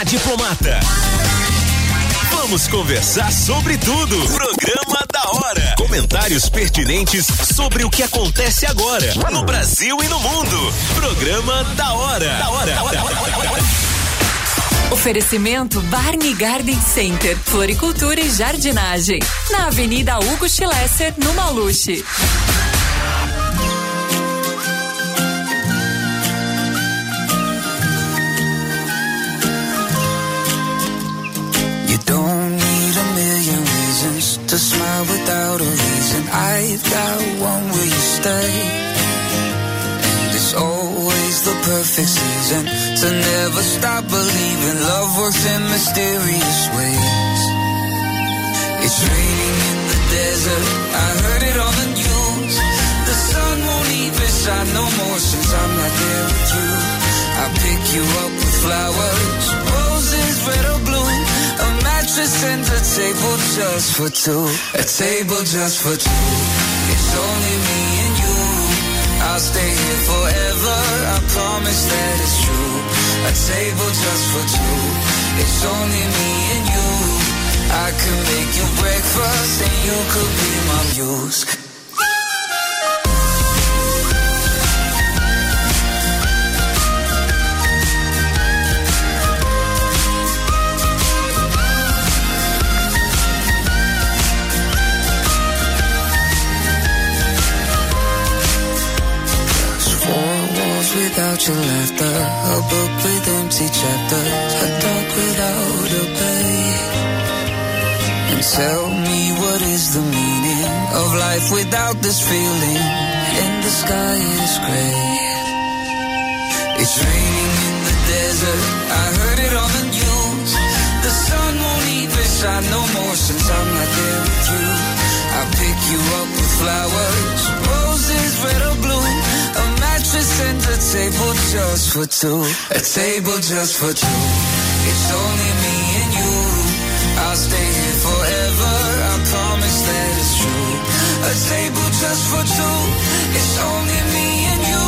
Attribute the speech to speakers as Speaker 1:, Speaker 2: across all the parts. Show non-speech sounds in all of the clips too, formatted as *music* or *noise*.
Speaker 1: na Diplomata. Vamos conversar sobre tudo. Programa da hora. Comentários pertinentes sobre o que acontece agora no Brasil e no mundo. Programa da hora. Da hora. Da hora. Da hora.
Speaker 2: Oferecimento Barney Garden Center, Floricultura e Jardinagem. Na Avenida Hugo Schlesser, no Maluche.
Speaker 3: I've got one where you stay. And it's always the perfect season to never stop believing love works in mysterious ways. It's raining in the desert. I heard it on the news. The sun won't even shine no more since I'm not there with you. I pick you up with flowers, roses, red or blue. A mattress and a table just for two. A table just for two. It's only me and you. I'll stay here forever. I promise that it's true. A table just for two. It's only me and you. I could make you breakfast and you could be my muse. Without your laughter, a book with empty chapters, a dog without a bay. And tell me what is the meaning of life without this feeling? And the sky is gray. It's raining in the desert. I heard it on the news. The sun won't even shine no more since I'm not there with you. I pick you up with flowers, roses, red or blue. A and a table just for two. A table just for two. It's only me and you. I'll stay here forever. I promise that it's true. A table just for two. It's only me and you.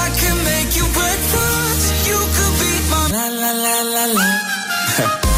Speaker 3: I can make you breakfast. You could be my la la la la la. *laughs*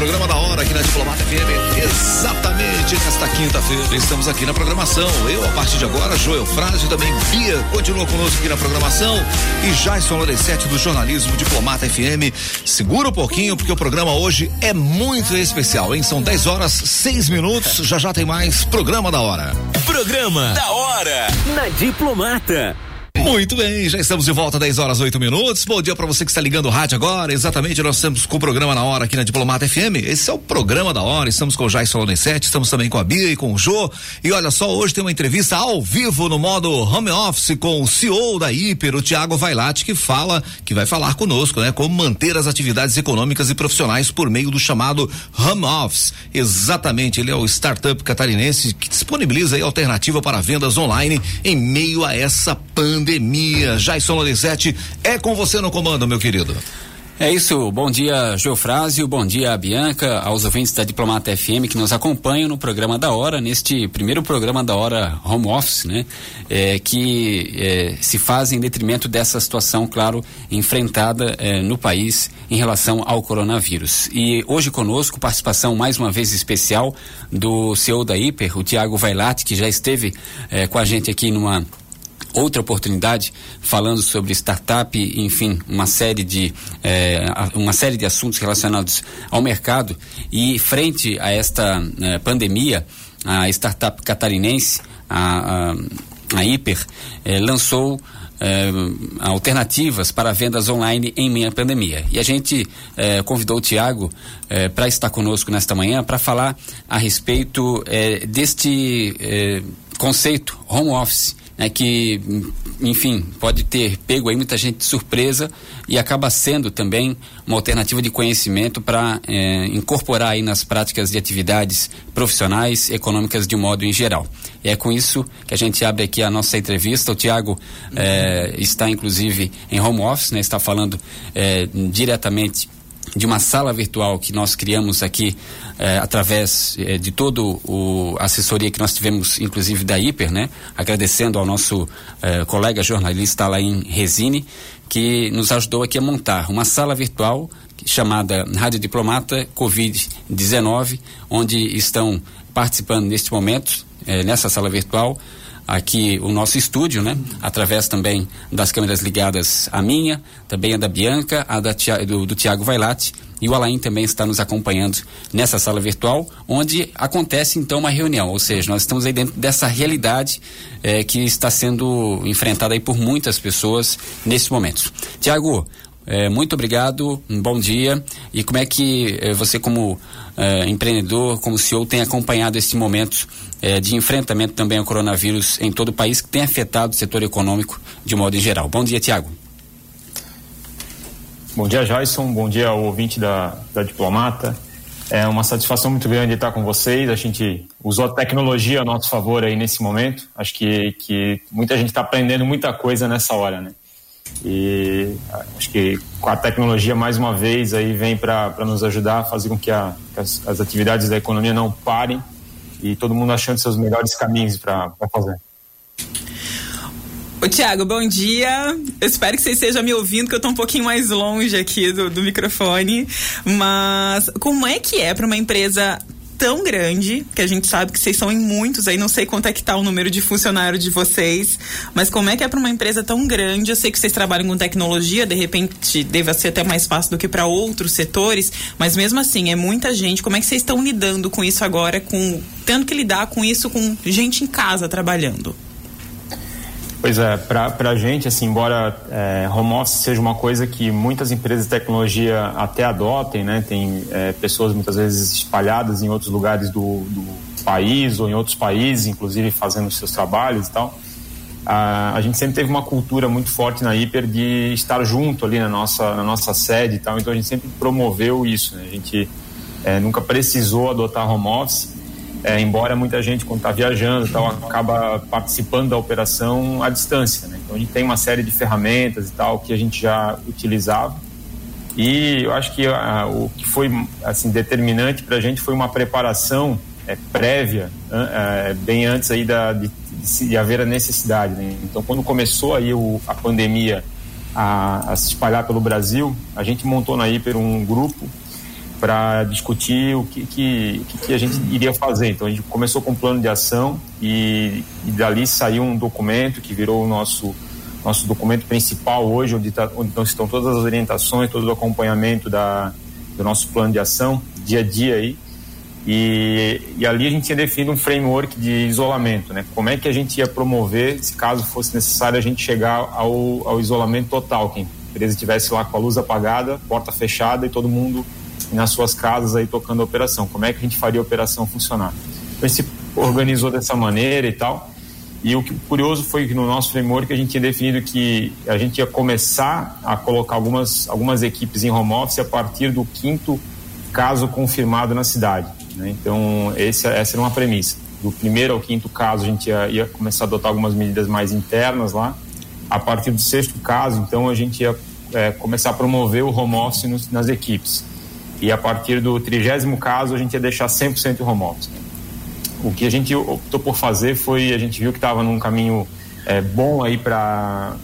Speaker 4: programa da hora aqui na Diplomata FM. Exatamente nesta quinta-feira. Estamos aqui na programação. Eu, a partir de agora, Joel Frase, também Bia, continua conosco aqui na programação. E Jason Lorenzetti do jornalismo Diplomata FM. Segura um pouquinho, porque o programa hoje é muito especial, hein? São 10 horas, 6 minutos. Já já tem mais programa da hora.
Speaker 1: Programa da hora na Diplomata.
Speaker 4: Muito bem, já estamos de volta, 10 horas 8 minutos. Bom dia para você que está ligando o rádio agora. Exatamente, nós estamos com o programa na hora aqui na Diplomata FM. Esse é o programa da hora. Estamos com o Jais Solonessete, estamos também com a Bia e com o Jô. E olha só, hoje tem uma entrevista ao vivo no modo home office com o CEO da Hiper, o Tiago Vailate, que fala, que vai falar conosco, né? Como manter as atividades econômicas e profissionais por meio do chamado home office. Exatamente, ele é o startup catarinense que disponibiliza alternativa para vendas online em meio a essa pandemia. Jason Lorenzetti, é com você no comando, meu querido.
Speaker 5: É isso, bom dia Geofrásio, bom dia Bianca, aos ouvintes da Diplomata FM que nos acompanham no programa da hora, neste primeiro programa da hora home office, né? É, que é, se faz em detrimento dessa situação, claro, enfrentada é, no país em relação ao coronavírus. E hoje conosco, participação mais uma vez especial do CEO da Hiper, o Tiago Vailate, que já esteve é, com a gente aqui numa outra oportunidade falando sobre startup, enfim, uma série de eh, uma série de assuntos relacionados ao mercado e frente a esta eh, pandemia, a startup catarinense, a, a, a Hiper, eh, lançou alternativas para vendas online em meia pandemia. E a gente convidou o Tiago para estar conosco nesta manhã para falar a respeito deste conceito home office né, que enfim, pode ter pego aí muita gente de surpresa e acaba sendo também uma alternativa de conhecimento para é, incorporar aí nas práticas de atividades profissionais, econômicas de um modo em geral. E é com isso que a gente abre aqui a nossa entrevista. O Tiago é, está inclusive em home office, né? Está falando é, diretamente de uma sala virtual que nós criamos aqui eh, através eh, de todo o assessoria que nós tivemos, inclusive da Hiper, né? Agradecendo ao nosso eh, colega jornalista em Resine, que nos ajudou aqui a montar uma sala virtual chamada Rádio Diplomata Covid-19, onde estão participando neste momento, nessa sala virtual, aqui o nosso estúdio, né? Através também das câmeras ligadas a minha, também a da Bianca, a da, do, do Tiago Vailate e o Alain também está nos acompanhando nessa sala virtual, onde acontece então uma reunião, ou seja, nós estamos aí dentro dessa realidade eh, que está sendo enfrentada aí por muitas pessoas nesse momento. Tiago, eh, muito obrigado, um bom dia. E como é que eh, você, como empreendedor, como CEO, tem acompanhado esse momento de enfrentamento também ao coronavírus em todo o país, que tem afetado o setor econômico de modo em geral? Bom dia, Tiago.
Speaker 6: Bom dia, Jason. Bom dia ao ouvinte da, da Diplomata. É uma satisfação muito grande estar com vocês. A gente usou a tecnologia a nosso favor aí nesse momento. Acho que, que muita gente está aprendendo muita coisa nessa hora, né? E acho que com a tecnologia, mais uma vez, aí vem para nos ajudar a fazer com que, a, que as, as, atividades da economia não parem e todo mundo achando seus melhores caminhos para fazer.
Speaker 7: Ô, Tiago, bom dia. Eu espero que você esteja me ouvindo, que eu estou um pouquinho mais longe aqui do, do microfone. Mas como é que é para uma empresa tão grande, que a gente sabe que vocês são em muitos, aí não sei quanto é que tá o número de funcionários de vocês, mas como é que é para uma empresa tão grande? Eu sei que vocês trabalham com tecnologia, de repente deva ser até mais fácil do que para outros setores, mas mesmo assim, é muita gente. Como é que vocês estão lidando com isso agora, com tendo que lidar com isso com gente em casa trabalhando?
Speaker 6: Pois é, para a gente, assim, embora é, home office seja uma coisa que muitas empresas de tecnologia até adotem, né? Tem é, pessoas muitas vezes espalhadas em outros lugares do, do, país ou em outros países, inclusive fazendo seus trabalhos e tal. A, a gente sempre teve uma cultura muito forte na Hiper de estar junto ali na nossa, na nossa sede e tal, então a gente sempre promoveu isso, né? A gente é, nunca precisou adotar home office é, embora muita gente, quando está viajando tal, acaba participando da operação à distância. Né? Então, a gente tem uma série de ferramentas e tal que a gente já utilizava. E eu acho que a, o que foi assim determinante para a gente foi uma preparação é, prévia, é, bem antes aí da, de, de, haver a necessidade. Né? Então, quando começou aí o, a pandemia a, a se espalhar pelo Brasil, a gente montou na Hiper um grupo para discutir o que, que, que, a gente iria fazer. Então a gente começou com um plano de ação e, e dali saiu um documento que virou o nosso nosso documento principal hoje, onde, tá, onde estão todas as orientações, todo o acompanhamento da, do nosso plano de ação, dia a dia aí. E, e ali a gente tinha definido um framework de isolamento, né? Como é que a gente ia promover, se caso fosse necessário, a gente chegar ao, ao isolamento total, que a empresa estivesse lá com a luz apagada, porta fechada e todo mundo nas suas casas aí tocando a operação. Como é que a gente faria a operação funcionar? Então, a gente se organizou dessa maneira e tal. E o que curioso foi que no nosso framework a gente tinha definido que a gente ia começar a colocar algumas, algumas equipes em home office a partir do quinto caso confirmado na cidade. Né? Então, esse, essa era uma premissa. Do primeiro ao quinto caso, a gente ia, ia, começar a adotar algumas medidas mais internas lá. A partir do sexto caso, então, a gente ia é, começar a promover o home office nos, nas equipes. E a partir do trigésimo caso, a gente ia deixar 100% home office. O que a gente optou por fazer foi, a gente viu que estava num caminho é, bom aí para,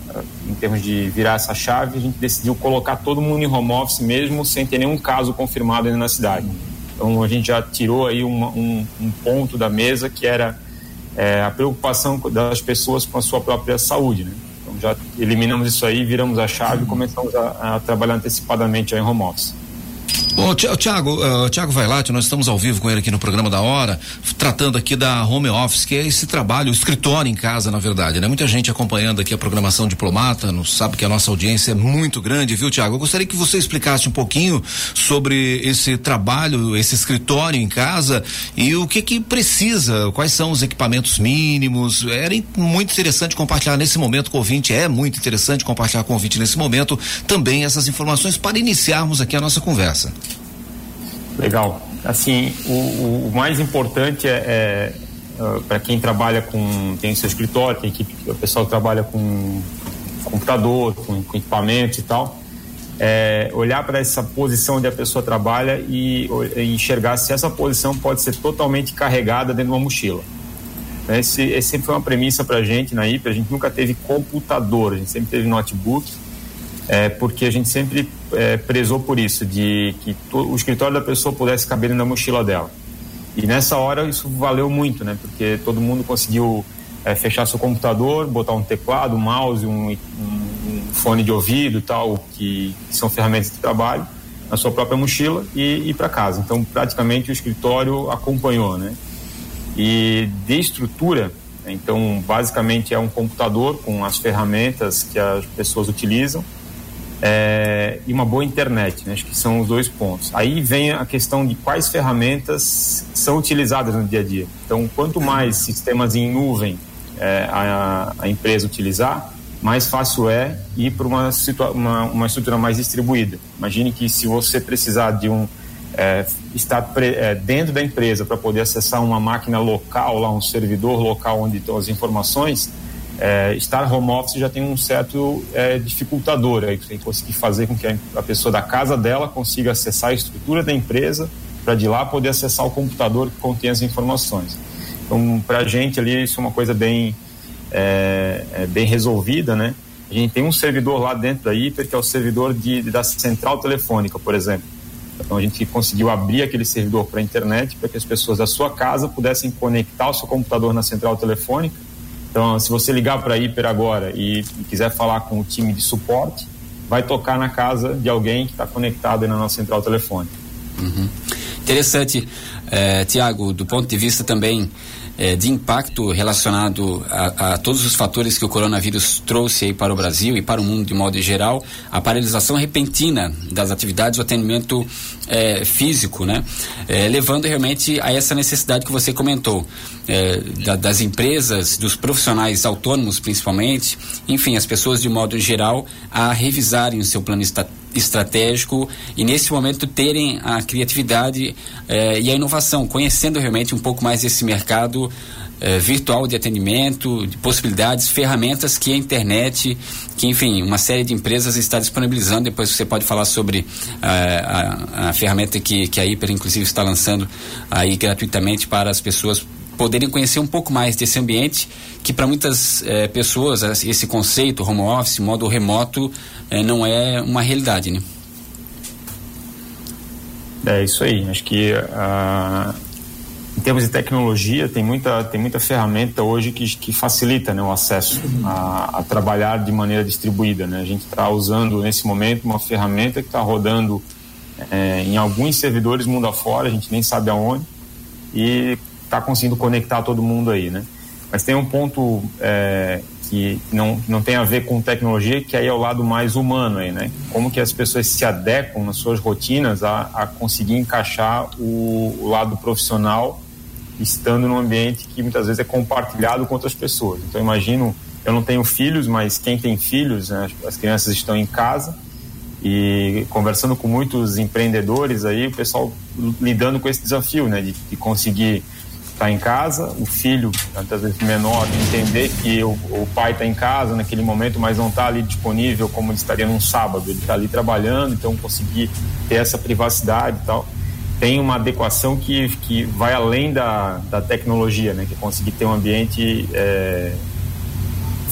Speaker 6: em termos de virar essa chave, a gente decidiu colocar todo mundo em home office mesmo sem ter nenhum caso confirmado ainda na cidade. Então a gente já tirou aí uma, um, um, ponto da mesa que era é, a preocupação das pessoas com a sua própria saúde, né? Então já eliminamos isso aí, viramos a chave e começamos a, a trabalhar antecipadamente em home office.
Speaker 4: Bom, Tiago, uh, Tiago Vailate, nós estamos ao vivo com ele aqui no programa da hora, tratando aqui da home office, que é esse trabalho, o escritório em casa, na verdade, né? Muita gente acompanhando aqui a programação diplomata, não sabe que a nossa audiência é muito grande, viu, Tiago? Eu gostaria que você explicasse um pouquinho sobre esse trabalho, esse escritório em casa e o que que precisa, quais são os equipamentos mínimos. Era muito interessante compartilhar nesse momento com o ouvinte, é muito interessante compartilhar com o ouvinte nesse momento também essas informações para iniciarmos aqui a nossa conversa.
Speaker 6: Legal. Assim, o, o mais importante é, é uh, para quem trabalha com tem seu escritório, tem equipe, o pessoal que trabalha com computador, com, com equipamento e tal, é, olhar para essa posição onde a pessoa trabalha e, e, enxergar se essa posição pode ser totalmente carregada dentro de uma mochila. Esse, esse sempre foi uma premissa para a gente na IP. A gente nunca teve computador, a gente sempre teve notebook é, porque a gente sempre é, prezou por isso, de que o escritório da pessoa pudesse caber na mochila dela. E nessa hora isso valeu muito, né? Porque todo mundo conseguiu é, fechar seu computador, botar um teclado, um mouse, um, um, um fone de ouvido tal, que, que, são ferramentas de trabalho, na sua própria mochila e ir para casa. Então, praticamente o escritório acompanhou, né? E de estrutura, então, basicamente é um computador com as ferramentas que as pessoas utilizam, é, e uma boa internet, né? acho que são os dois pontos. Aí vem a questão de quais ferramentas são utilizadas no dia a dia. Então, quanto mais sistemas em nuvem é, a, a, empresa utilizar, mais fácil é ir para uma, uma, uma, estrutura mais distribuída. Imagine que se você precisar de um é, estar pre, é, dentro da empresa para poder acessar uma máquina local, lá um servidor local onde estão as informações, é, estar home office já tem um certo é, dificultador aí, você tem que conseguir fazer com que a, a, pessoa da casa dela consiga acessar a estrutura da empresa para de lá poder acessar o computador que contém as informações. Então, para a gente ali isso é uma coisa bem é, é, bem resolvida, né? A gente tem um servidor lá dentro da Hiper que é o servidor de, da central telefônica, por exemplo. Então a gente conseguiu abrir aquele servidor para a internet para que as pessoas da sua casa pudessem conectar o seu computador na central telefônica então, se você ligar para a Hiper agora e, quiser falar com o time de suporte, vai tocar na casa de alguém que está conectado na nossa central telefônica.
Speaker 5: Uhum. Interessante, eh, Tiago, do ponto de vista também eh, de impacto relacionado a, a, todos os fatores que o coronavírus trouxe para o Brasil e para o mundo de modo geral, a paralisação repentina das atividades, o atendimento eh, físico, né? Eh, levando realmente a essa necessidade que você comentou, da, das empresas, dos profissionais autônomos principalmente, enfim, as pessoas de modo geral, a revisarem o seu plano estratégico e nesse momento terem a criatividade e a inovação, conhecendo realmente um pouco mais esse mercado eh, virtual de atendimento, de possibilidades, ferramentas que a internet, que enfim, uma série de empresas está disponibilizando. Depois você pode falar sobre eh, a, a, ferramenta que, que a Hiper, inclusive, está lançando aí gratuitamente para as pessoas poderem conhecer um pouco mais desse ambiente que para muitas eh, pessoas esse conceito home office, modo remoto, não é uma realidade, né?
Speaker 6: É isso aí. Acho que uh, em termos de tecnologia, tem muita, tem muita ferramenta hoje que, que facilita né, o acesso a, a trabalhar de maneira distribuída. Né? A gente está usando nesse momento uma ferramenta que está rodando é, em alguns servidores mundo afora, a gente nem sabe aonde, e está conseguindo conectar todo mundo aí. Né? Mas tem um ponto é, que não, não tem a ver com tecnologia, que aí é o lado mais humano aí, né? Como que as pessoas se adequam nas suas rotinas a, a conseguir encaixar o, o lado profissional estando num ambiente que muitas vezes é compartilhado com outras pessoas. Então, imagino, eu não tenho filhos, mas quem tem filhos, né, as crianças estão em casa e conversando com muitos empreendedores aí, o pessoal lidando com esse desafio, né, de, de conseguir estar em casa, o filho, muitas vezes menor, entender que o, o pai está em casa naquele momento, mas não está ali disponível como ele estaria num sábado, ele está ali trabalhando, então conseguir ter essa privacidade e tal tem uma adequação que, que vai além da, da tecnologia, né? Que é conseguir ter um ambiente é,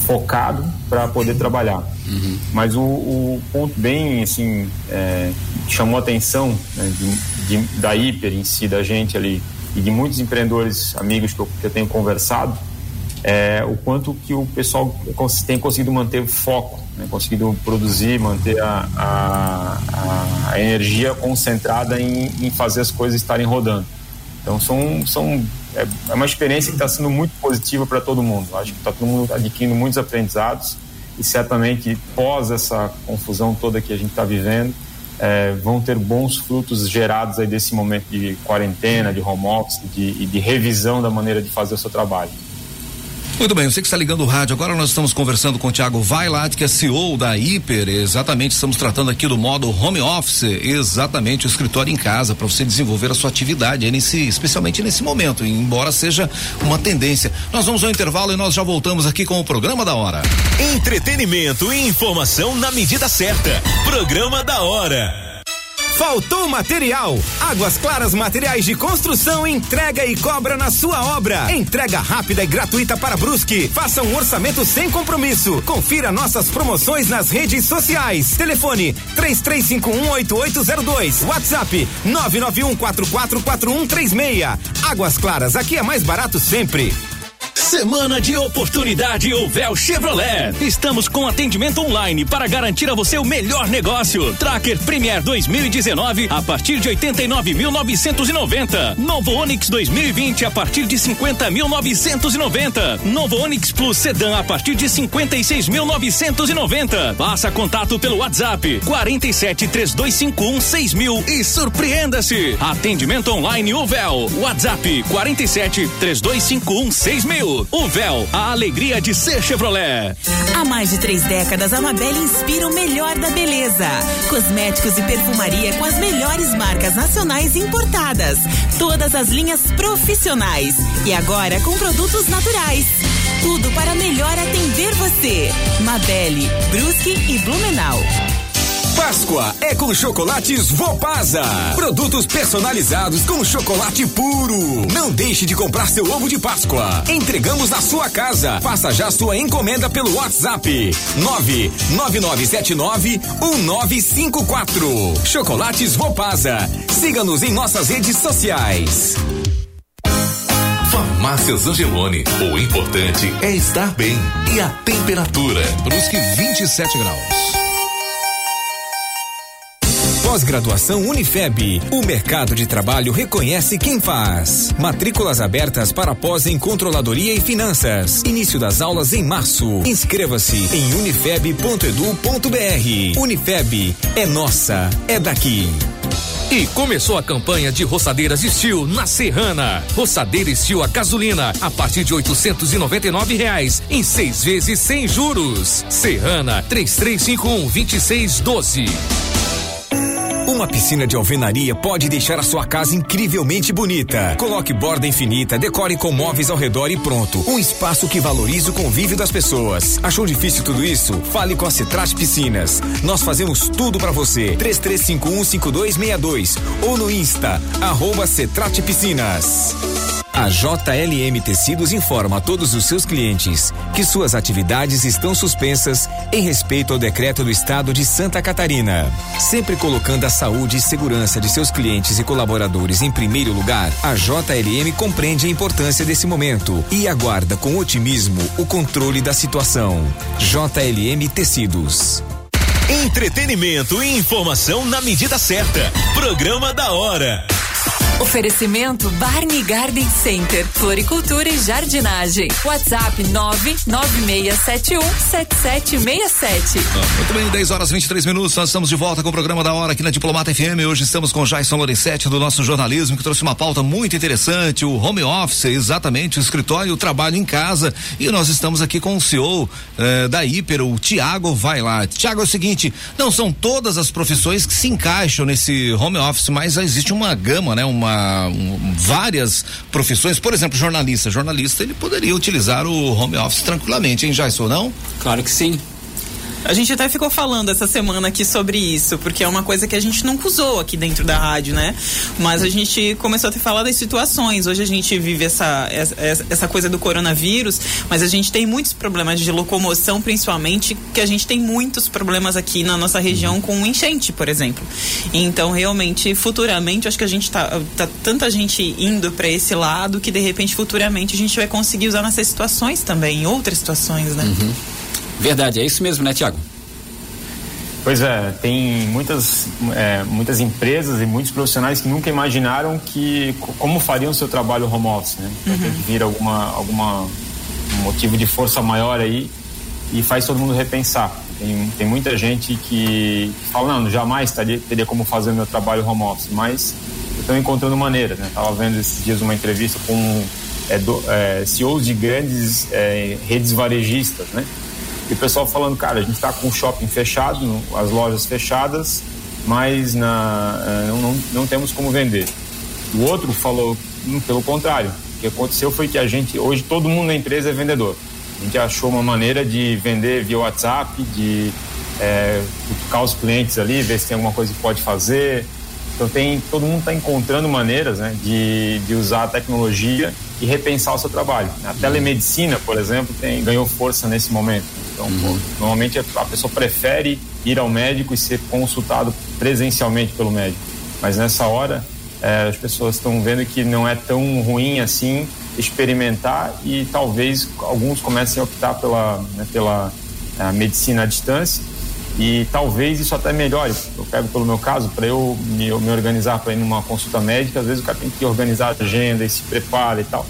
Speaker 6: focado para poder trabalhar. Uhum. Mas o, o, ponto bem, assim, é, que chamou a atenção né, de, de, da Hiper em si, da gente ali, e de muitos empreendedores amigos que eu, que eu tenho conversado, é, o quanto que o pessoal tem conseguido manter o foco, né? conseguido produzir, manter a, a, a energia concentrada em, em, fazer as coisas estarem rodando. Então são, são é, é uma experiência que está sendo muito positiva para todo mundo. Acho que está todo mundo adquirindo muitos aprendizados e certamente pós essa confusão toda que a gente está vivendo é, vão ter bons frutos gerados aí desse momento de quarentena, de home office de, de revisão da maneira de fazer o seu trabalho.
Speaker 4: Muito bem, você que está ligando o rádio, agora nós estamos conversando com o Thiago Vailat, que é CEO da Hiper. Exatamente, estamos tratando aqui do modo home office, exatamente o escritório em casa, para você desenvolver a sua atividade, nesse, especialmente nesse momento, embora seja uma tendência. Nós vamos ao intervalo e nós já voltamos aqui com o programa da hora.
Speaker 1: Entretenimento e informação na medida certa. Programa da hora.
Speaker 8: Faltou material? Águas Claras Materiais de Construção entrega e cobra na sua obra. Entrega rápida e gratuita para Brusque. Faça um orçamento sem compromisso. Confira nossas promoções nas redes sociais. Telefone 33518802. WhatsApp 991444136. Águas Claras, aqui é mais barato sempre.
Speaker 9: Semana de oportunidade Uvel Chevrolet. Estamos com atendimento online para garantir a você o melhor negócio. Tracker Premier 2019 a partir de 89.990. Novo Onix 2020 a partir de 50.990. Novo Onix Plus Sedan a partir de 56.990. Faça contato pelo WhatsApp 47 3251 6000 e surpreenda-se. Atendimento online Uvel. WhatsApp 47 3251 6000. O Véu, a alegria de ser Chevrolet.
Speaker 10: Há mais de três décadas, a Mabel inspira o melhor da beleza. Cosméticos e perfumaria com as melhores marcas nacionais importadas. Todas as linhas profissionais. E agora com produtos naturais. Tudo para melhor atender você. Mabelle, Brusque e Blumenau.
Speaker 8: Páscoa é com chocolates Vopasa. Produtos personalizados com chocolate puro. Não deixe de comprar seu ovo de Páscoa. Entregamos na sua casa. Faça já sua encomenda pelo WhatsApp 99979 1954. Chocolates Vopasa. Siga-nos em nossas redes sociais.
Speaker 1: Farmácias Angelone. O importante é estar bem. E a temperatura?
Speaker 4: Brusque 27 graus.
Speaker 8: Pós-graduação Unifeb. O mercado de trabalho reconhece quem faz. Matrículas abertas para pós em controladoria e finanças. Início das aulas em março. Inscreva-se em unifeb.edu.br. Unifeb é nossa, é daqui.
Speaker 9: E começou a campanha de roçadeiras Steel na Serrana. Roçadeira Steel a gasolina a partir de oitocentos e reais em seis vezes sem juros. Serrana três três cinco um vinte e seis doze.
Speaker 8: Uma piscina de alvenaria pode deixar a sua casa incrivelmente bonita. Coloque borda infinita, decore com móveis ao redor e pronto. Um espaço que valorize o convívio das pessoas. Achou difícil tudo isso? Fale com a Cetrat Piscinas. Nós fazemos tudo para você. 33515262 ou no Insta arroba Piscinas. A JLM Tecidos informa a todos os seus clientes que suas atividades estão suspensas em respeito ao decreto do Estado de Santa Catarina. Sempre colocando a saúde e segurança de seus clientes e colaboradores em primeiro lugar, a JLM compreende a importância desse momento e aguarda com otimismo o controle da situação. JLM Tecidos.
Speaker 1: Entretenimento e informação na medida certa. Programa da hora.
Speaker 2: Oferecimento Barney Garden Center, Floricultura e Jardinagem. WhatsApp 996717767.
Speaker 4: Muito bem, 10 horas 23 minutos. Nós estamos de volta com o programa da hora aqui na Diplomata FM. Hoje estamos com Jason Lorenzetti do nosso jornalismo, que trouxe uma pauta muito interessante: o home office, exatamente, o escritório, o trabalho em casa. E nós estamos aqui com o CEO eh, da Hiper, o Tiago Vai lá. Tiago, é o seguinte: não são todas as profissões que se encaixam nesse home office, mas existe uma gama, né? Uma uma um, várias profissões, por exemplo, jornalista. Jornalista ele poderia utilizar o home office tranquilamente, hein, Jason, não?
Speaker 5: Claro que sim.
Speaker 7: A gente até ficou falando essa semana aqui sobre isso, porque é uma coisa que a gente nunca usou aqui dentro da rádio, né? Mas a gente começou a ter falar das situações. Hoje a gente vive essa, essa, essa coisa do coronavírus, mas a gente tem muitos problemas de locomoção, principalmente, que a gente tem muitos problemas aqui na nossa região com enchente, por exemplo. Então, realmente, futuramente, acho que a gente tá, tá tanta gente indo para esse lado que de repente, futuramente, a gente vai conseguir usar nessas situações também, em outras situações, né?
Speaker 5: Uhum. Verdade, é isso mesmo, né, Tiago?
Speaker 6: Pois é, tem muitas, é, muitas empresas e muitos profissionais que nunca imaginaram que como fariam o seu trabalho home office, né? Uhum. tem que vir alguma, alguma um motivo de força maior aí e faz todo mundo repensar. Tem, tem muita gente que, fala, não, jamais teria, teria como fazer o meu trabalho home office, mas estão encontrando maneiras, né? Tava vendo esses dias uma entrevista com é, do, é, CEOs de grandes é, redes varejistas, né? E o pessoal falando, cara, a gente está com o shopping fechado, as lojas fechadas, mas na, é, não, não, não temos como vender. O outro falou, hum, pelo contrário, o que aconteceu foi que a gente, hoje todo mundo na empresa é vendedor. A gente achou uma maneira de vender via WhatsApp, de é, cutucar os clientes ali, ver se tem alguma coisa que pode fazer. Então tem, todo mundo está encontrando maneiras né, de, de usar a tecnologia e repensar o seu trabalho. A telemedicina, por exemplo, tem, ganhou força nesse momento. Então, uhum. normalmente a pessoa prefere ir ao médico e ser consultado presencialmente pelo médico. Mas nessa hora, é, as pessoas estão vendo que não é tão ruim assim experimentar e talvez alguns comecem a optar pela, né, pela é, medicina à distância e talvez isso até melhore. Eu pego pelo meu caso, para eu me, me organizar para ir numa consulta médica, às vezes o cara tem que organizar a agenda e se prepara e tal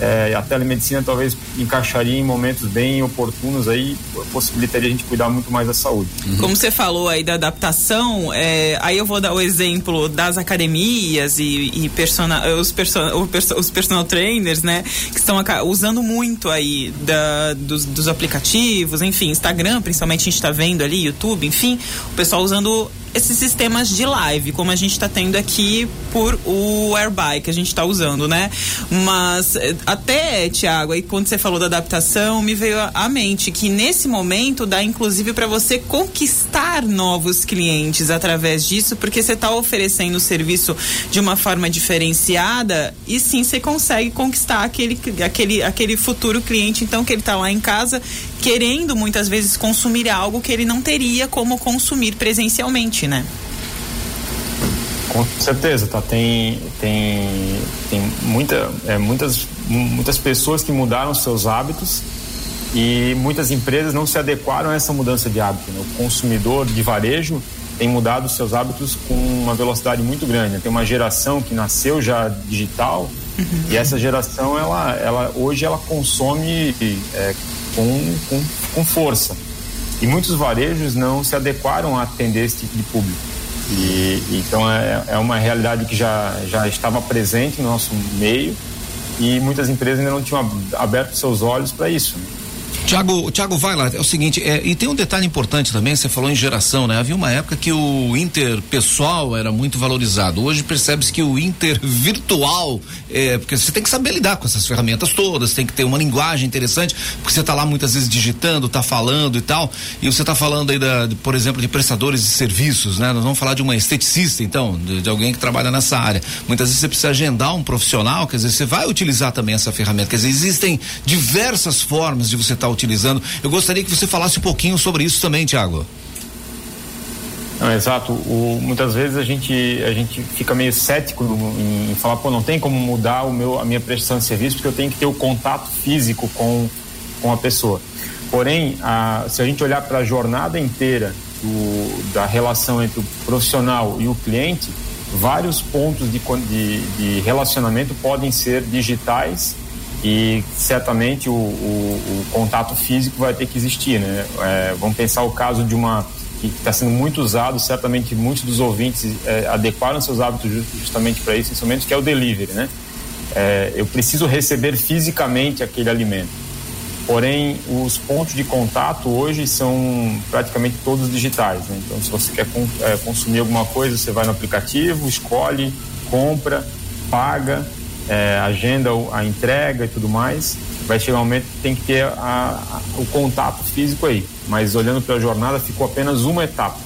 Speaker 6: é, a telemedicina talvez encaixaria em momentos bem oportunos aí, possibilitaria a gente cuidar muito mais da saúde.
Speaker 7: Uhum. Como você falou aí da adaptação, é, aí eu vou dar o exemplo das academias e, e persona, os, persona, os personal trainers, né, que estão usando muito aí da, dos, dos aplicativos, enfim, Instagram, principalmente a gente está vendo ali, YouTube, enfim, o pessoal usando esses sistemas de live, como a gente está tendo aqui por o Airby que a gente está usando, né? Mas eh, até, Tiago, aí quando você falou da adaptação, me veio à mente que nesse momento dá inclusive para você conquistar novos clientes através disso, porque você está oferecendo o serviço de uma forma diferenciada e sim você consegue conquistar aquele, aquele, aquele futuro cliente, então que ele está lá em casa querendo muitas vezes consumir algo que ele não teria como consumir presencialmente, né?
Speaker 6: Com certeza, tá? Tem, tem, tem muita, é, muitas, muitas pessoas que mudaram seus hábitos e muitas empresas não se adequaram a essa mudança de hábito. Né? O consumidor de varejo tem mudado seus hábitos com uma velocidade muito grande. Tem uma geração que nasceu já digital uhum. e essa geração, ela, ela hoje ela consome é, com, com, com força. E muitos varejos não se adequaram a atender esse tipo de público. E, então é, é uma realidade que já, já estava presente no nosso meio e muitas empresas ainda não tinham aberto seus olhos para isso.
Speaker 4: Tiago, Tiago, vai lá. É o seguinte, é, e tem um detalhe importante também, você falou em geração, né? Havia uma época que o interpessoal era muito valorizado. Hoje percebe-se que o intervirtual, é, porque você tem que saber lidar com essas ferramentas todas, tem que ter uma linguagem interessante, porque você está lá muitas vezes digitando, está falando e tal. E você está falando aí, da, de, por exemplo, de prestadores de serviços, né? Nós vamos falar de uma esteticista, então, de, de alguém que trabalha nessa área. Muitas vezes você precisa agendar um profissional, quer dizer, você vai utilizar também essa ferramenta. Quer dizer, existem diversas formas de você estar tá utilizando. Eu gostaria que você falasse um pouquinho sobre isso também, Tiago.
Speaker 6: Exato. O, muitas vezes a gente, a gente fica meio cético em, em, falar, pô, não tem como mudar o meu, a minha prestação de serviço porque eu tenho que ter o contato físico com, com a pessoa. Porém, a, se a gente olhar para a jornada inteira do, da relação entre o profissional e o cliente, vários pontos de, de, de relacionamento podem ser digitais e certamente o, o, o, contato físico vai ter que existir, né? É, vamos pensar o caso de uma que está sendo muito usado, certamente muitos dos ouvintes é, adequaram seus hábitos justamente para isso, instrumentos que é o delivery, né? É, eu preciso receber fisicamente aquele alimento. Porém, os pontos de contato hoje são praticamente todos digitais. Né? Então, se você quer é, consumir alguma coisa, você vai no aplicativo, escolhe, compra, paga é, agenda a entrega e tudo mais. vai chegar um momento que tem que ter a, a, o contato físico aí. Mas olhando para a jornada, ficou apenas uma etapa.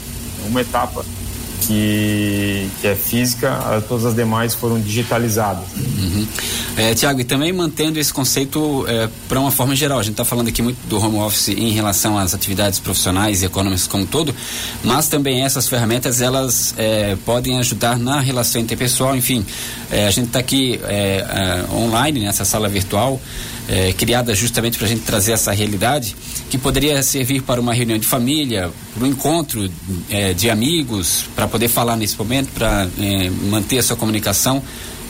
Speaker 6: Uma etapa que, que é física, todas as demais foram digitalizadas.
Speaker 5: Uhum. É, Tiago, e também mantendo esse conceito é, para uma forma geral, a gente está falando aqui muito do home office em relação às atividades profissionais e econômicas como um todo, mas também essas ferramentas elas é, podem ajudar na relação interpessoal, enfim, é, a gente está aqui é, é, online nessa sala virtual criada justamente para a gente trazer essa realidade, que poderia servir para uma reunião de família, para um encontro de amigos, para poder falar nesse momento, para é, manter a sua comunicação.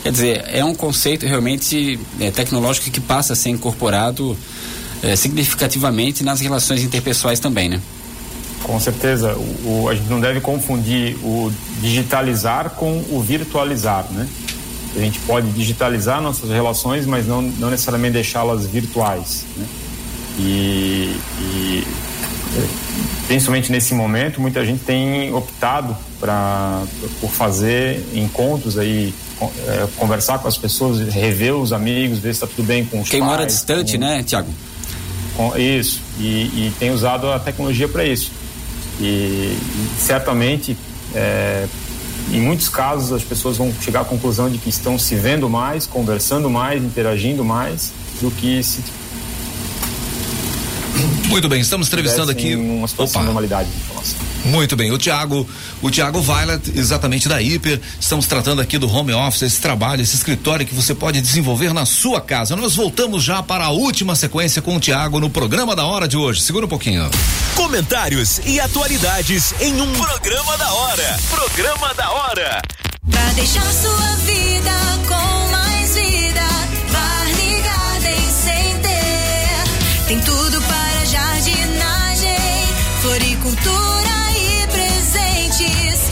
Speaker 5: Quer dizer, é um conceito realmente é, tecnológico que passa a ser incorporado é, significativamente nas relações interpessoais também, né?
Speaker 6: Com certeza, o, o, a gente não deve confundir o digitalizar com o virtualizar, né? A gente pode digitalizar nossas relações, mas não, não necessariamente deixá-las virtuais. Né? E, e, principalmente nesse momento, muita gente tem optado pra, por fazer encontros aí, é, conversar com as pessoas, rever os amigos, ver se está tudo bem com os
Speaker 5: Quem
Speaker 6: pais,
Speaker 5: mora distante,
Speaker 6: com,
Speaker 5: né, Tiago?
Speaker 6: Isso, e, e, tem usado a tecnologia para isso. E, e certamente é, em muitos casos as pessoas vão chegar à conclusão de que estão se vendo mais, conversando mais, interagindo mais do que se
Speaker 4: muito bem, estamos entrevistando aqui
Speaker 6: uma situação Opa. de normalidade de informação.
Speaker 4: Muito bem, o Tiago, o Tiago Violet, exatamente da Hiper, estamos tratando aqui do home office, esse trabalho, esse escritório que você pode desenvolver na sua casa. Nós voltamos já para a última sequência com o Tiago no programa da hora de hoje. Segura um pouquinho.
Speaker 1: Comentários e atualidades em um programa da hora. Programa da hora.
Speaker 11: Pra deixar sua vida com mais vida, floricultura e presentes.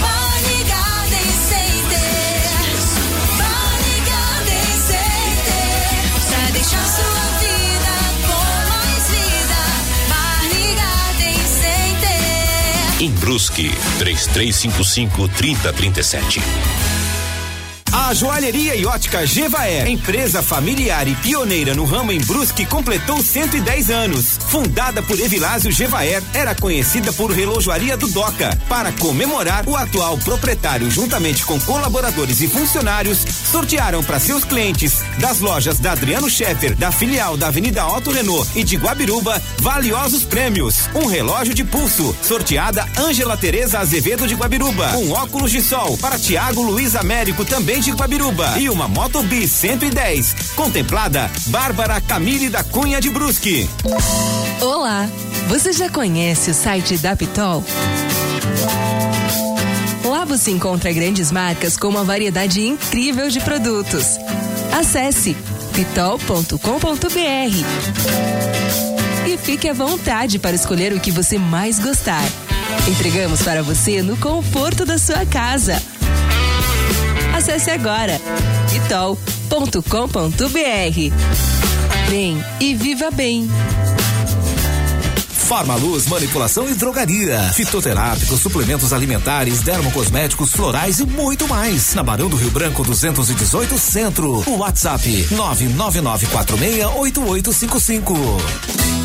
Speaker 11: Pra deixar sua vida com mais vida, Barney Garden Center.
Speaker 1: Em Brusque, 3355 3037.
Speaker 8: A joalheria e ótica Gevaer, empresa familiar e pioneira no ramo em Brusque, completou 110 anos. Fundada por Evilásio Gevaer, era conhecida por relojoaria do Doca. Para comemorar, o atual proprietário, juntamente com colaboradores e funcionários, sortearam para seus clientes das lojas da Adriano Scheffer, da filial da Avenida Otto Renault e de Guabiruba, valiosos prêmios. Um relógio de pulso, sorteada Ângela Tereza Azevedo de Guabiruba. Um óculos de sol para Tiago Luiz Américo, também de Guabiruba. E uma Moto B 110, contemplada Bárbara Camille da Cunha de Brusque.
Speaker 12: Olá, você já conhece o site da Pitol? Lá você encontra grandes marcas com uma variedade incrível de produtos. Acesse pitol.com.br e fique à vontade para escolher o que você mais gostar. Entregamos para você no conforto da sua casa. Acesse agora pitol.com.br. Vem e viva bem.
Speaker 13: Farmaluz Manipulação e Drogaria. Fitoterápicos, suplementos alimentares, dermocosméticos, florais e muito mais. Na Barão do Rio Branco 218 Centro. O WhatsApp 999468855.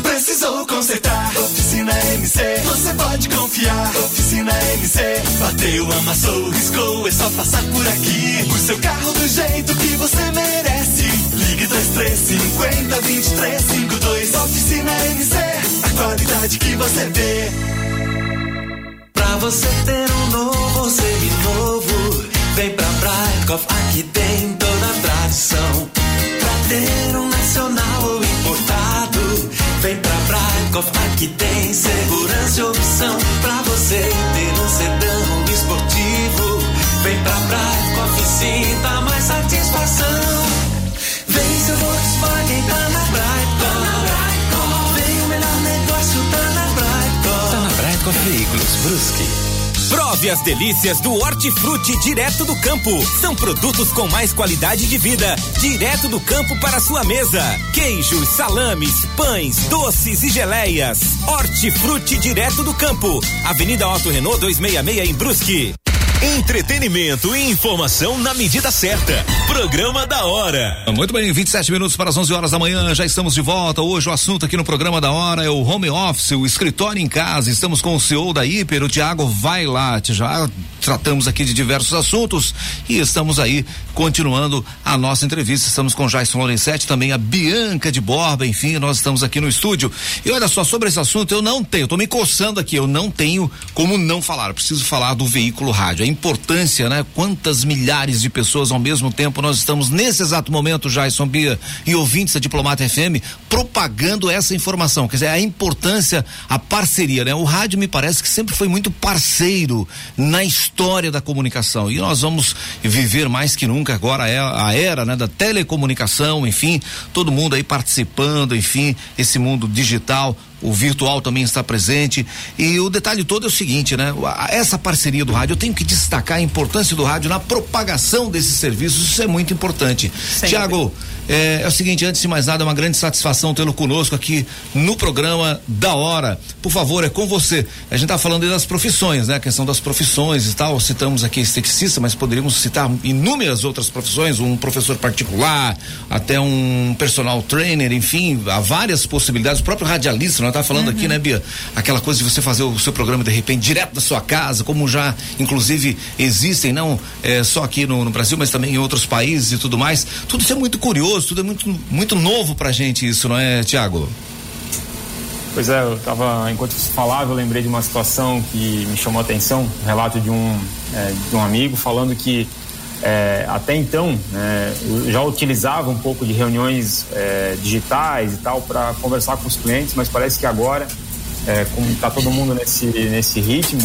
Speaker 14: Precisou consertar? Oficina MC. Você pode confiar. Oficina MC. Bateu, amassou, riscou. É só passar por aqui. O seu carro do jeito que você merece. Ligue 3350 2352. Oficina MC. A qualidade que você vê. Pra você ter um novo seminovo, vem pra Brightcov, aqui tem toda a tradição. Pra ter um nacional ou importado, vem pra Brightcov, aqui tem segurança e opção. Pra você ter um sedã esportivo, vem pra Brightcov e sinta mais satisfação. Vem seu Volkswagen, tá na Brightcov. Brightcov
Speaker 8: Veículos, Brusque. Prove as delícias do Hortifruti direto do campo. São produtos com mais qualidade de vida, direto do campo para sua mesa. Queijos, salames, pães, doces e geleias. Hortifruti direto do campo. Avenida Otto Renault 266 em Brusque.
Speaker 1: Entretenimento e informação na medida certa. Programa da hora.
Speaker 4: Muito bem, 27 minutos para as 11 horas da manhã, já estamos de volta. Hoje o assunto aqui no programa da hora é o home office, o escritório em casa. Estamos com o CEO da Hiper, o Tiago Vai lá. Já tratamos aqui de diversos assuntos e estamos aí continuando a nossa entrevista. Estamos com Jason Lorenzetti, também a Bianca de Borba, enfim, nós estamos aqui no estúdio. E olha só, sobre esse assunto, eu não tenho, estou me coçando aqui, eu não tenho como não falar. Eu preciso falar do veículo rádio. A importância, né? Quantas milhares de pessoas ao mesmo tempo nós estamos nesse exato momento, Jason Bia e ouvintes da Diplomata FM, propagando essa informação. Quer dizer, a importância, a parceria, né? O rádio me parece que sempre foi muito parceiro na história da comunicação. E nós vamos viver mais que nunca agora é a era, né, da telecomunicação, enfim, todo mundo aí participando, enfim, esse mundo digital o virtual também está presente. E o detalhe todo é o seguinte, né? Essa parceria do rádio, eu tenho que destacar a importância do rádio na propagação desses serviços, isso é muito importante. Tiago, é, é, o seguinte, antes de mais nada, é uma grande satisfação tê-lo conosco aqui no programa da hora. Por favor, é com você. A gente está falando das profissões, né? A questão das profissões e tal. Citamos aqui esteticista, mas poderíamos citar inúmeras outras profissões, um professor particular, até um personal trainer, enfim, há várias possibilidades. O próprio radialista, nós tá falando uhum. aqui, né, Bia? Aquela coisa de você fazer o seu programa de repente direto da sua casa, como já, inclusive, existem, não é, só aqui no, no Brasil, mas também em outros países e tudo mais. Tudo isso é muito curioso tudo é muito, muito novo pra gente isso, não é, Tiago?
Speaker 6: Pois é, eu tava, enquanto você falava, eu lembrei de uma situação que me chamou a atenção, um relato de um, é, de um amigo falando que é, até então né, já utilizava um pouco de reuniões é, digitais e tal para conversar com os clientes, mas parece que agora, é, como está todo mundo nesse, nesse ritmo,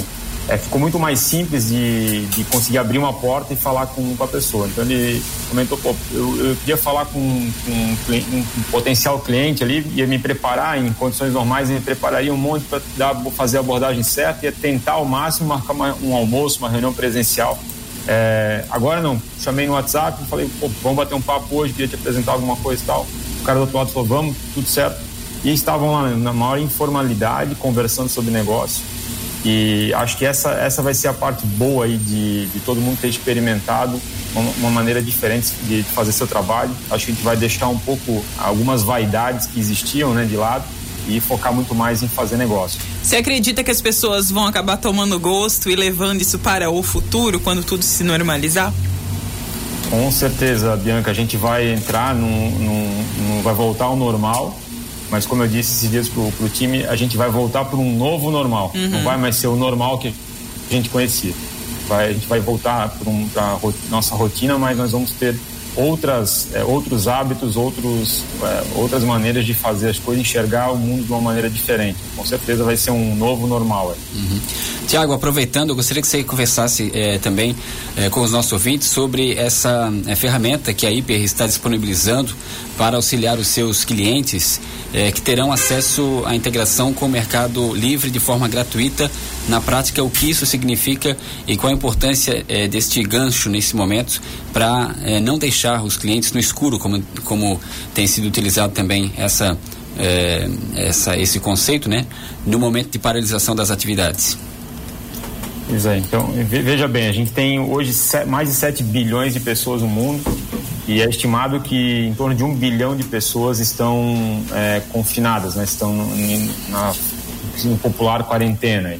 Speaker 6: é, ficou muito mais simples de, de conseguir abrir uma porta e falar com, com a pessoa. Então ele comentou, pô, eu, eu queria falar com, com um, um, um, potencial cliente ali, ia me preparar em condições normais, me prepararia um monte para fazer a abordagem certa, ia tentar ao máximo marcar uma, um almoço, uma reunião presencial. É, agora não, chamei no WhatsApp, falei, pô, vamos bater um papo hoje, queria te apresentar alguma coisa e tal. O cara do outro lado falou, vamos, tudo certo. E estavam lá na maior informalidade, conversando sobre negócio e acho que essa, essa vai ser a parte boa aí de, de todo mundo ter experimentado uma, uma maneira diferente de, de, fazer seu trabalho. Acho que a gente vai deixar um pouco algumas vaidades que existiam né, de lado e focar muito mais em fazer negócio.
Speaker 7: Você acredita que as pessoas vão acabar tomando gosto e levando isso para o futuro quando tudo se normalizar?
Speaker 6: Com certeza, Bianca. A gente vai entrar num, num, num vai voltar ao normal mas como eu disse esses dias pro, pro time, a gente vai voltar para um novo normal. Uhum. Não vai mais ser o normal que a gente conhecia. Vai, a gente vai voltar para um, a nossa rotina, mas nós vamos ter outras, é, outros hábitos, outros, é, outras maneiras de fazer as coisas, enxergar o mundo de uma maneira diferente. Com certeza vai ser um novo normal.
Speaker 5: Uhum. Tiago, aproveitando, eu gostaria que você conversasse é, também é, com os nossos ouvintes sobre essa é, ferramenta que a Hiper está disponibilizando para auxiliar os seus clientes é, que terão acesso à integração com o mercado livre de forma gratuita. Na prática, o que isso significa e qual a importância é, deste gancho nesse momento para é, não deixar os clientes no escuro, como, como tem sido utilizado também essa, essa, esse conceito, né, no momento de paralisação das atividades.
Speaker 6: Pois é, então, veja bem, a gente tem hoje mais de 7 bilhões de pessoas no mundo e é estimado que em torno de um bilhão de pessoas estão é, confinadas, né? estão em, na em popular quarentena.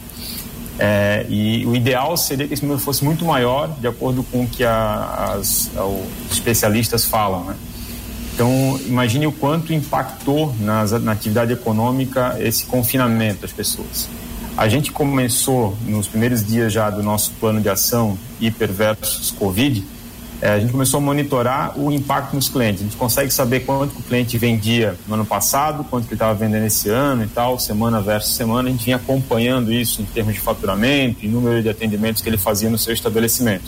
Speaker 6: É, e o ideal seria que esse número fosse muito maior, de acordo com o que a, as, os especialistas falam. Né? Então, imagine o quanto impactou nas, na atividade econômica esse confinamento das pessoas. A gente começou nos primeiros dias já do nosso plano de ação hiper versus Covid, é, a gente começou a monitorar o impacto nos clientes. A gente consegue saber quanto o cliente vendia no ano passado, quanto que ele estava vendendo esse ano e tal, semana versus semana. A gente vinha acompanhando isso em termos de faturamento e número de atendimentos que ele fazia no seu estabelecimento.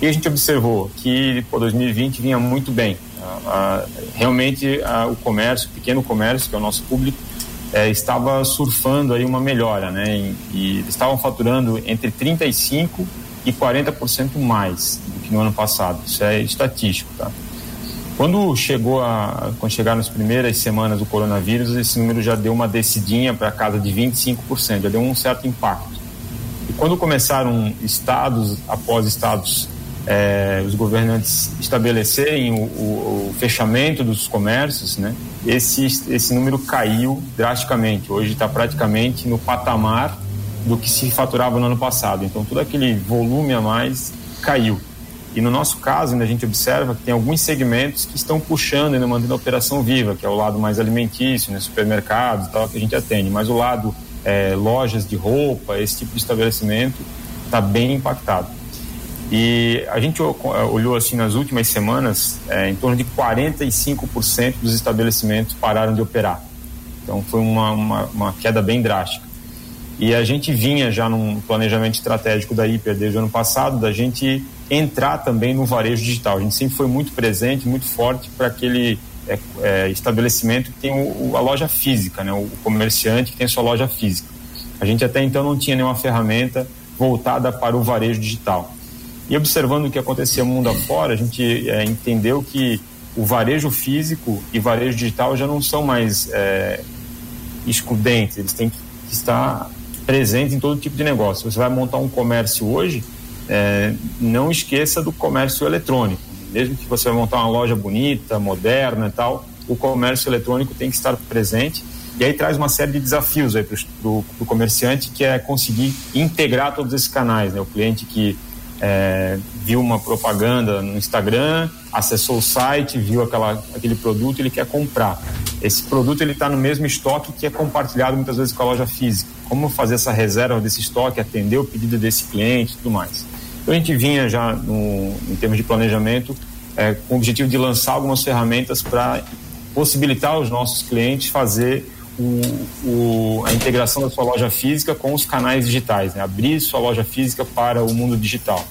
Speaker 6: E a gente observou que pô, 2020 vinha muito bem. realmente o comércio, o pequeno comércio, que é o nosso público, é, estava surfando aí uma melhora, né? E, e estavam faturando entre 35 e 40% mais do que no ano passado. Isso é estatístico, tá? Quando chegou a quando chegaram as primeiras semanas do coronavírus, esse número já deu uma descidinha para casa de 25%, já deu um certo impacto. E quando começaram estados após estados é, os governantes estabelecerem o, o, o, fechamento dos comércios, né, esse, esse número caiu drasticamente. Hoje está praticamente no patamar do que se faturava no ano passado. Então, todo aquele volume a mais caiu. E no nosso caso, ainda a gente observa que tem alguns segmentos que estão puxando, ainda mantendo a operação viva, que é o lado mais alimentício, né, supermercados e tal, que a gente atende. Mas o lado é, lojas de roupa, esse tipo de estabelecimento, está bem impactado. E a gente olhou assim nas últimas semanas, é, em torno de 45% dos estabelecimentos pararam de operar. Então foi uma, uma, uma, queda bem drástica. E a gente vinha já num planejamento estratégico da Hiper desde o ano passado, da gente entrar também no varejo digital. A gente sempre foi muito presente, muito forte para aquele é, é, estabelecimento que tem o, a loja física, né? o comerciante que tem sua loja física. A gente até então não tinha nenhuma ferramenta voltada para o varejo digital. E observando o que acontecia mundo afora, a gente é, entendeu que o varejo físico e varejo digital já não são mais é, excludentes, eles têm que estar presentes em todo tipo de negócio. Você vai montar um comércio hoje, é, não esqueça do comércio eletrônico. Mesmo que você vai montar uma loja bonita, moderna e tal, o comércio eletrônico tem que estar presente. E aí traz uma série de desafios aí para o comerciante, que é conseguir integrar todos esses canais. Né? O cliente que é, viu uma propaganda no Instagram, acessou o site, viu aquela, aquele produto, ele quer comprar. Esse produto ele está no mesmo estoque que é compartilhado muitas vezes com a loja física. Como fazer essa reserva desse estoque, atender o pedido desse cliente, e tudo mais. Então a gente vinha já no, em termos de planejamento é, com o objetivo de lançar algumas ferramentas para possibilitar os nossos clientes fazer o, o, a integração da sua loja física com os canais digitais, né? abrir sua loja física para o mundo digital.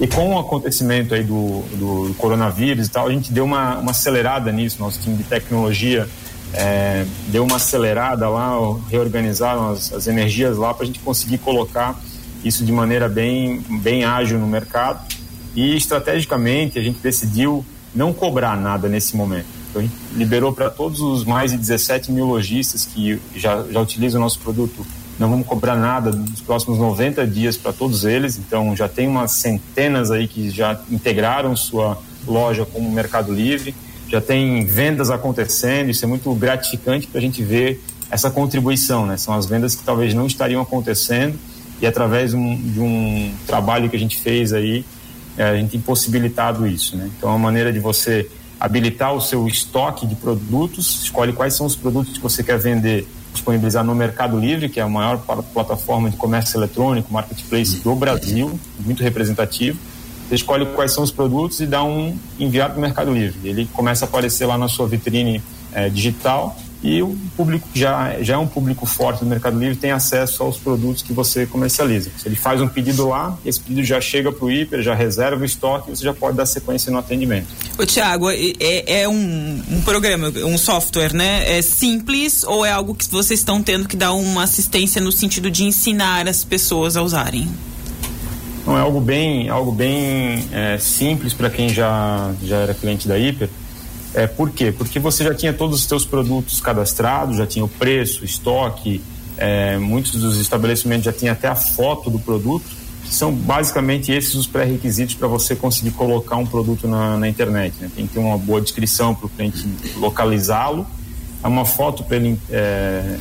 Speaker 6: E com o acontecimento aí do, do coronavírus e tal, a gente deu uma, uma acelerada nisso. Nosso time de tecnologia é, deu uma acelerada lá, reorganizaram as, as energias lá para a gente conseguir colocar isso de maneira bem, bem ágil no mercado. E estrategicamente a gente decidiu não cobrar nada nesse momento então, liberou para todos os mais de 17 mil lojistas que já, já utilizam o nosso produto. Não vamos cobrar nada nos próximos 90 dias para todos eles. Então, já tem umas centenas aí que já integraram sua loja com o Mercado Livre. Já tem vendas acontecendo. Isso é muito gratificante para a gente ver essa contribuição. Né? São as vendas que talvez não estariam acontecendo e através de um, de um trabalho que a gente fez aí, é, a gente impossibilitado isso. Né? Então, é uma maneira de você habilitar o seu estoque de produtos, escolhe quais são os produtos que você quer vender, disponibilizar no Mercado Livre, que é a maior plataforma de comércio eletrônico, marketplace do Brasil, muito representativo. Você escolhe quais são os produtos e dá um enviar para o Mercado Livre. Ele começa a aparecer lá na sua vitrine é, digital e o público já, já é um público forte do Mercado Livre tem acesso aos produtos que você comercializa. Se ele faz um pedido lá, esse pedido já chega para o hiper, já reserva o estoque e você já pode dar sequência no atendimento.
Speaker 7: O Tiago, é, é um, um, programa, um software, né? É simples ou é algo que vocês estão tendo que dar uma assistência no sentido de ensinar as pessoas a usarem?
Speaker 6: Não, é algo bem, algo bem é, simples para quem já, já era cliente da Hiper é, por quê? Porque você já tinha todos os seus produtos cadastrados, já tinha o preço, estoque, é, muitos dos estabelecimentos já tinham até a foto do produto, são basicamente esses os pré-requisitos para você conseguir colocar um produto na, na internet. Né? Tem que ter uma boa descrição para o cliente localizá-lo, uma foto para ele, é,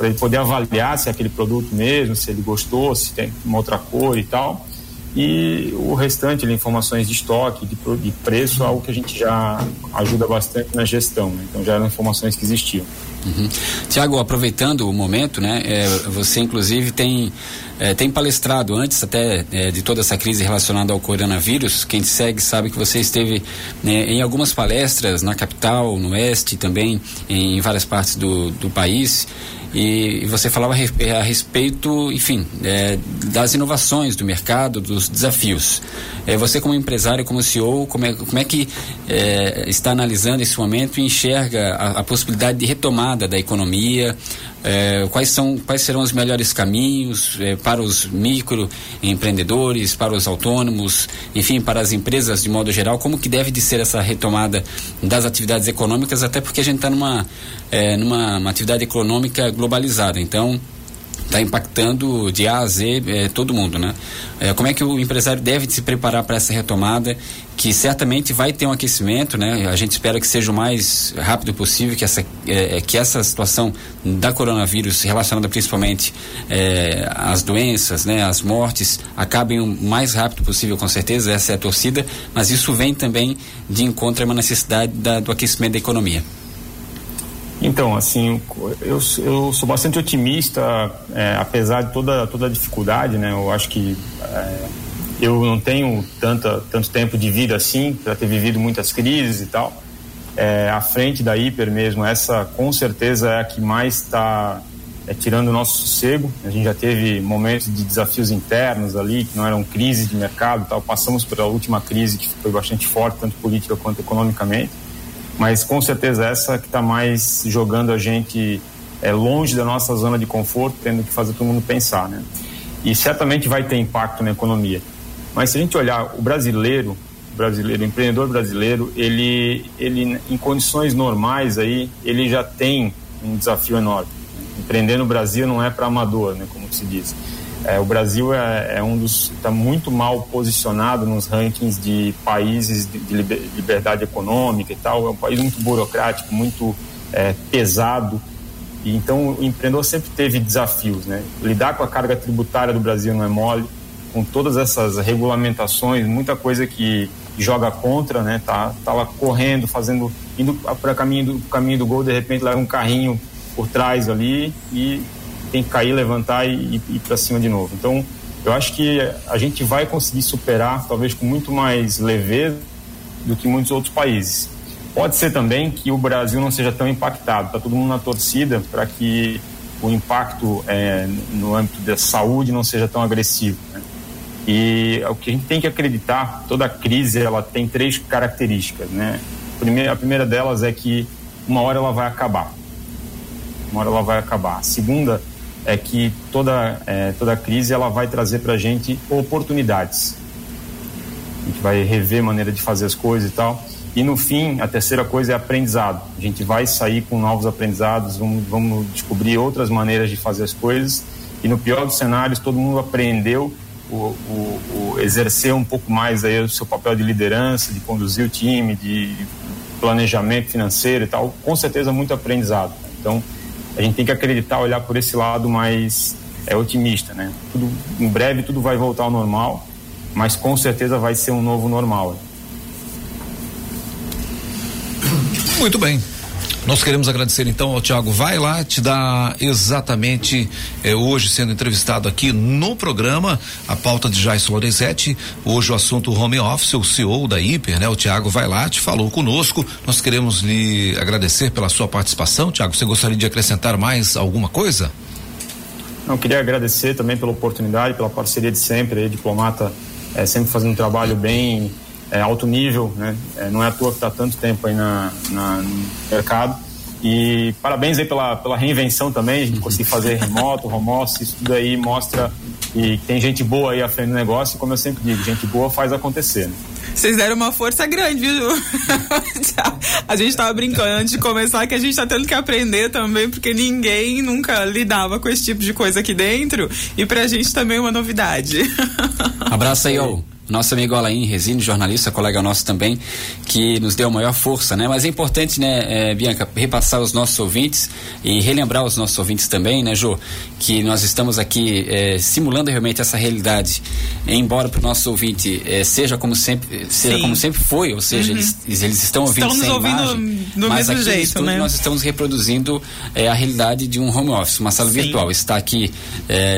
Speaker 6: ele poder avaliar se é aquele produto mesmo, se ele gostou, se tem uma outra cor e tal e o restante, ali, informações de estoque, de, de preço, algo que a gente já ajuda bastante na gestão. Né? Então já eram informações que existiam.
Speaker 5: Uhum. Tiago, aproveitando o momento, né, é, você inclusive tem, é, tem palestrado antes até é, de toda essa crise relacionada ao coronavírus. Quem te segue sabe que você esteve né, em algumas palestras na capital, no oeste, também em várias partes do, do país e, você falava a respeito, enfim, é, das inovações do mercado, dos desafios. É, você como empresário, como CEO, como é, como é que é, está analisando esse momento e enxerga a, a possibilidade de retomada da economia, é, quais, são, quais serão os melhores caminhos é, para os microempreendedores, para os autônomos, enfim, para as empresas de modo geral, como que deve de ser essa retomada das atividades econômicas, até porque a gente está numa, é, numa atividade econômica globalizada. Então, está impactando de A a Z eh, todo mundo, né? Eh, como é que o empresário deve se preparar para essa retomada, que certamente vai ter um aquecimento, né? A gente espera que seja o mais rápido possível, que essa, eh, que essa situação da coronavírus, relacionada principalmente às doenças, né? As mortes, acabem o mais rápido possível, com certeza, essa é a torcida, mas isso vem também de encontro a uma necessidade da, do aquecimento da economia.
Speaker 6: Então, assim, eu, eu sou bastante otimista, é, apesar de toda, toda a dificuldade, né? Eu acho que é, eu não tenho tanta, tanto tempo de vida assim, para ter vivido muitas crises e tal. É, frente da Hiper mesmo, essa com certeza é a que mais está é, tirando o nosso sossego. A gente já teve momentos de desafios internos ali, que não eram crises de mercado tal. Passamos pela última crise que foi bastante forte, tanto política quanto economicamente mas com certeza essa que está mais jogando a gente é, longe da nossa zona de conforto, tendo que fazer todo mundo pensar, né? E certamente vai ter impacto na economia. Mas se a gente olhar o brasileiro, brasileiro, o empreendedor brasileiro, ele, ele em condições normais aí, ele já tem um desafio enorme. Empreender no Brasil não é para amador, né, como se diz. É, o Brasil é, é um dos está muito mal posicionado nos rankings de países de, de, liberdade econômica e tal. É um país muito burocrático, muito é, pesado. E então o empreendedor sempre teve desafios, né? Lidar com a carga tributária do Brasil não é mole, com todas essas regulamentações, muita coisa que joga contra, né? Tá, tá lá correndo, fazendo, indo para caminho do caminho do gol, de repente leva um carrinho por trás ali e tem que cair, levantar e, ir para cima de novo. Então, eu acho que a gente vai conseguir superar, talvez com muito mais leveza do que muitos outros países. Pode ser também que o Brasil não seja tão impactado, está todo mundo na torcida para que o impacto é, no âmbito da saúde não seja tão agressivo. Né? E o que a gente tem que acreditar, toda crise ela tem três características, né? Primeira, a primeira delas é que uma hora ela vai acabar. Uma hora ela vai acabar. A segunda é que toda, é, toda crise ela vai trazer para a gente oportunidades. A gente vai rever maneira de fazer as coisas e tal. E no fim, a terceira coisa é aprendizado. A gente vai sair com novos aprendizados, vamos, vamos descobrir outras maneiras de fazer as coisas. E no pior dos cenários, todo mundo aprendeu o, o, o exercer um pouco mais aí o seu papel de liderança, de conduzir o time, de planejamento financeiro e tal. Com certeza, muito aprendizado. Então, a gente tem que acreditar, olhar por esse lado mais é, otimista, né? Tudo, em breve tudo vai voltar ao normal, mas com certeza vai ser um novo normal.
Speaker 4: Muito bem. Nós queremos agradecer então ao Tiago Vai lá, te dá exatamente eh, hoje sendo entrevistado aqui no programa a pauta de Jason Lorenzetti, hoje o assunto home office, o CEO da Hiper, né? O Tiago Vai lá, te falou conosco, nós queremos lhe agradecer pela sua participação, Tiago, você gostaria de acrescentar mais alguma coisa?
Speaker 6: Não, queria agradecer também pela oportunidade, pela parceria de sempre, aí, diplomata é, sempre fazendo um trabalho bem é, alto nível, né? É, não é à toa que está tanto tempo aí na, na, no mercado. E parabéns aí pela, pela reinvenção também, a gente conseguir fazer remoto, home office, isso tudo aí mostra que tem gente boa aí à frente do negócio e como eu sempre digo, gente boa faz acontecer. Né?
Speaker 7: Vocês deram uma força grande, viu? *laughs* a gente tava brincando antes de começar que a gente tá tendo que aprender também, porque ninguém nunca lidava com esse tipo de coisa aqui dentro. E pra gente também é uma novidade. *laughs*
Speaker 5: Abraço aí, ó nosso amigo Alain Resine, jornalista, colega nosso também, que nos deu a maior força, né? Mas é importante, né, é, Bianca, repassar os nossos ouvintes e relembrar os nossos ouvintes também, né, Jô, que nós estamos aqui é, simulando realmente essa realidade, embora para o nosso ouvinte é, seja como sempre, seja como sempre foi, ou seja, uhum. eles, eles estão ouvindo estão
Speaker 7: sem ouvindo
Speaker 5: imagem,
Speaker 7: do
Speaker 5: mas
Speaker 7: mesmo
Speaker 5: aqui
Speaker 7: jeito,
Speaker 5: no estúdio
Speaker 7: né?
Speaker 5: nós estamos reproduzindo a realidade de um home office, uma sala Sim. virtual. Está aqui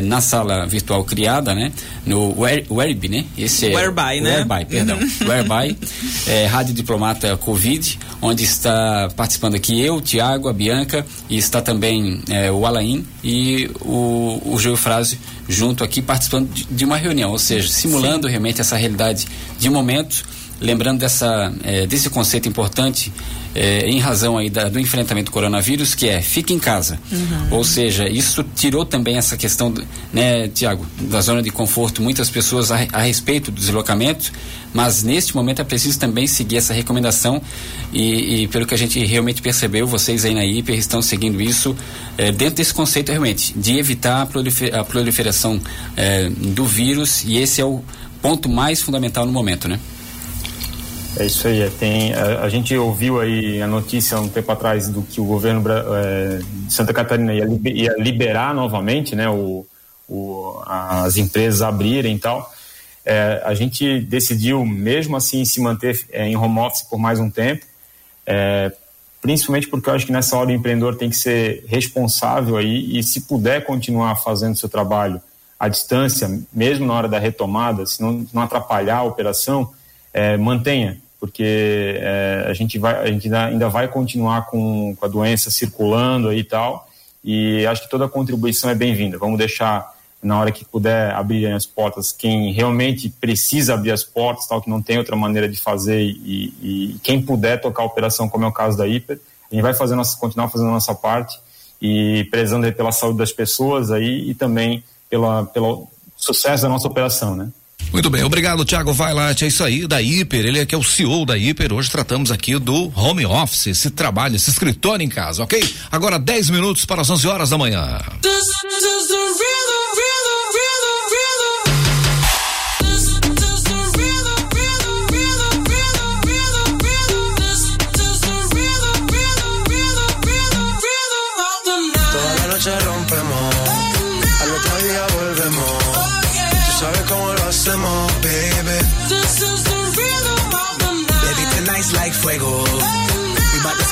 Speaker 5: na sala virtual criada, né, no Web, né? Esse é
Speaker 7: Whereby, né?
Speaker 5: Whereby, perdão.
Speaker 7: Uhum. *laughs*
Speaker 5: Whereby, é, Rádio Diplomata Covid, onde está participando aqui eu, Tiago, a Bianca, e está também é, o Alain e o, o Geofrásio junto aqui participando de, de, uma reunião, ou seja, simulando Sim. realmente essa realidade de momento lembrando dessa, é, desse conceito importante é, em razão aí da, do enfrentamento do coronavírus, que é fique em casa.
Speaker 7: Uhum.
Speaker 5: Ou seja, isso tirou também essa questão, né, Tiago, da zona de conforto, muitas pessoas a, a respeito do deslocamento, mas neste momento é preciso também seguir essa recomendação e, e pelo que a gente realmente percebeu, vocês aí na Hiper estão seguindo isso eh, dentro desse conceito realmente de evitar a, prolife- a proliferação eh, do vírus e esse é o ponto mais fundamental no momento, né?
Speaker 6: É isso aí. é, Tem, a, a gente ouviu aí a notícia um tempo atrás do que o governo eh, de Santa Catarina ia, ia liberar novamente, né, o, o- as empresas abrirem e tal. Eh, a gente decidiu, mesmo assim, se manter eh, em home office por mais um tempo, eh, principalmente porque eu acho que nessa hora o empreendedor tem que ser responsável aí e se puder continuar fazendo seu trabalho à distância, mesmo na hora da retomada, se não, não atrapalhar a operação, eh, mantenha, porque eh, a gente vai, a gente ainda, vai continuar com, com a doença circulando aí e tal, e acho que toda contribuição é bem-vinda. Vamos deixar na hora que puder abrir as portas, quem realmente precisa abrir as portas, tal, que não tem outra maneira de fazer e, e quem puder tocar a operação, como é o caso da Hiper, a gente vai fazer nossa, continuar fazendo a nossa parte e prezando pela saúde das pessoas aí e também pela, pelo sucesso da nossa operação, né?
Speaker 4: Muito bem, obrigado, Thiago Vailat. É isso aí, da Hiper. Ele é que é o CEO da Hiper. Hoje tratamos aqui do home office, esse trabalho, esse escritório em casa, ok? Agora 10 minutos para as 11 horas da manhã.
Speaker 14: This is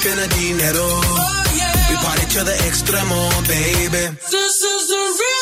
Speaker 15: We dinero. Oh, yeah. We party to the extremo, baby.
Speaker 14: This is the
Speaker 15: real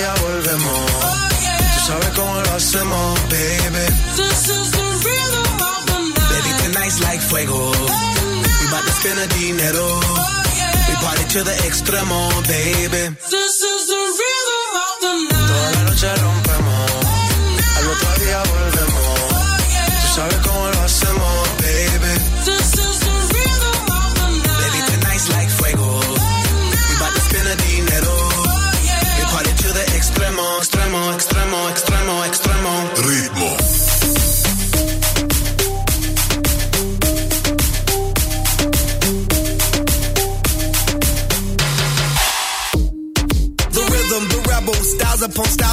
Speaker 15: día volvemos. Tú sabes cómo lo hacemos, baby.
Speaker 14: This is the rhythm of the night.
Speaker 15: Baby, tonight's like fuego. We bout to spend the dinero. We party to the extremo, baby.
Speaker 14: This is the rhythm of the night.
Speaker 15: Toda la noche rompemos, al otro día volvemos. Tú sabes cómo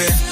Speaker 15: Baby.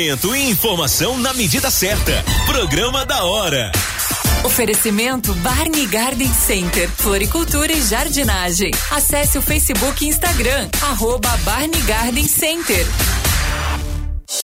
Speaker 1: E informação na medida certa. Programa da hora.
Speaker 2: Oferecimento Barney Garden Center, Floricultura e Jardinagem. Acesse o Facebook e Instagram, arroba Barney Garden Center.